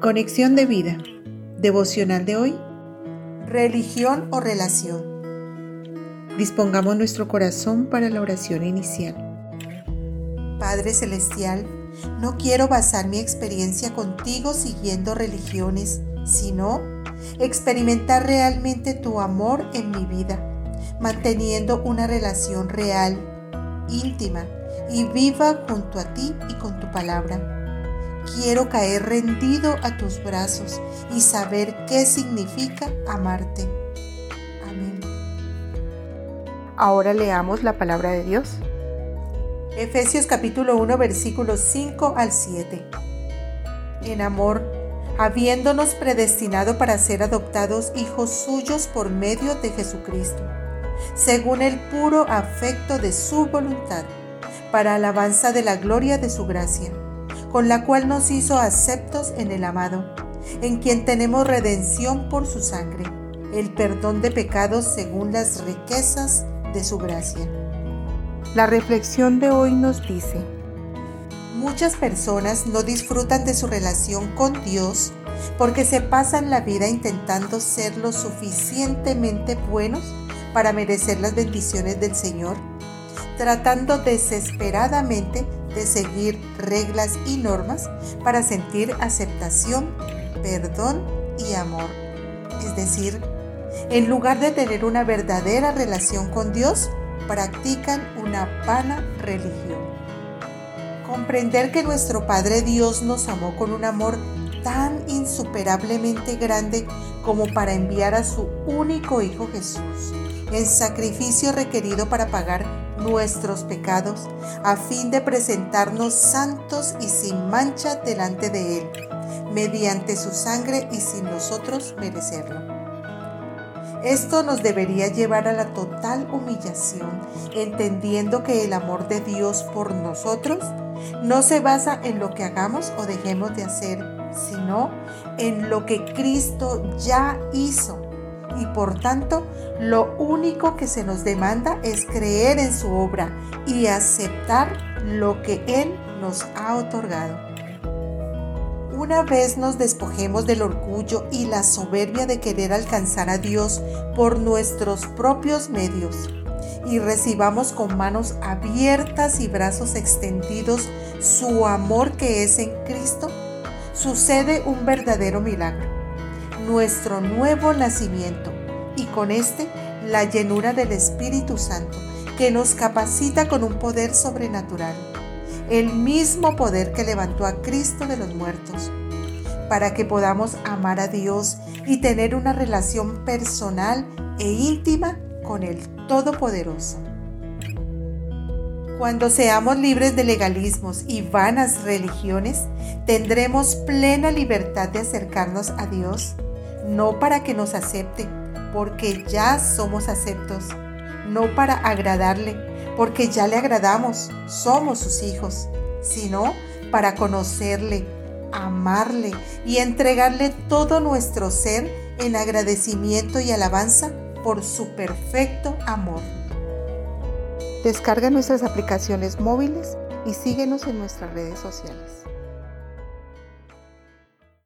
Conexión de vida. Devocional de hoy. Religión o relación. Dispongamos nuestro corazón para la oración inicial. Padre Celestial, no quiero basar mi experiencia contigo siguiendo religiones, sino experimentar realmente tu amor en mi vida, manteniendo una relación real, íntima y viva junto a ti y con tu palabra. Quiero caer rendido a tus brazos y saber qué significa amarte. Amén. Ahora leamos la palabra de Dios. Efesios capítulo 1 versículos 5 al 7. En amor, habiéndonos predestinado para ser adoptados hijos suyos por medio de Jesucristo, según el puro afecto de su voluntad, para alabanza de la gloria de su gracia con la cual nos hizo aceptos en el amado, en quien tenemos redención por su sangre, el perdón de pecados según las riquezas de su gracia. La reflexión de hoy nos dice, Muchas personas no disfrutan de su relación con Dios porque se pasan la vida intentando ser lo suficientemente buenos para merecer las bendiciones del Señor, tratando desesperadamente de seguir reglas y normas para sentir aceptación, perdón y amor. Es decir, en lugar de tener una verdadera relación con Dios, practican una vana religión. Comprender que nuestro Padre Dios nos amó con un amor tan insuperablemente grande como para enviar a su único Hijo Jesús, el sacrificio requerido para pagar nuestros pecados, a fin de presentarnos santos y sin mancha delante de Él, mediante su sangre y sin nosotros merecerlo. Esto nos debería llevar a la total humillación, entendiendo que el amor de Dios por nosotros no se basa en lo que hagamos o dejemos de hacer, sino en lo que Cristo ya hizo y por tanto lo único que se nos demanda es creer en su obra y aceptar lo que Él nos ha otorgado. Una vez nos despojemos del orgullo y la soberbia de querer alcanzar a Dios por nuestros propios medios y recibamos con manos abiertas y brazos extendidos su amor que es en Cristo, sucede un verdadero milagro nuestro nuevo nacimiento. Y con este la llenura del Espíritu Santo que nos capacita con un poder sobrenatural, el mismo poder que levantó a Cristo de los muertos, para que podamos amar a Dios y tener una relación personal e íntima con el Todopoderoso. Cuando seamos libres de legalismos y vanas religiones, tendremos plena libertad de acercarnos a Dios no para que nos acepte, porque ya somos aceptos, no para agradarle, porque ya le agradamos, somos sus hijos, sino para conocerle, amarle y entregarle todo nuestro ser en agradecimiento y alabanza por su perfecto amor. Descarga nuestras aplicaciones móviles y síguenos en nuestras redes sociales.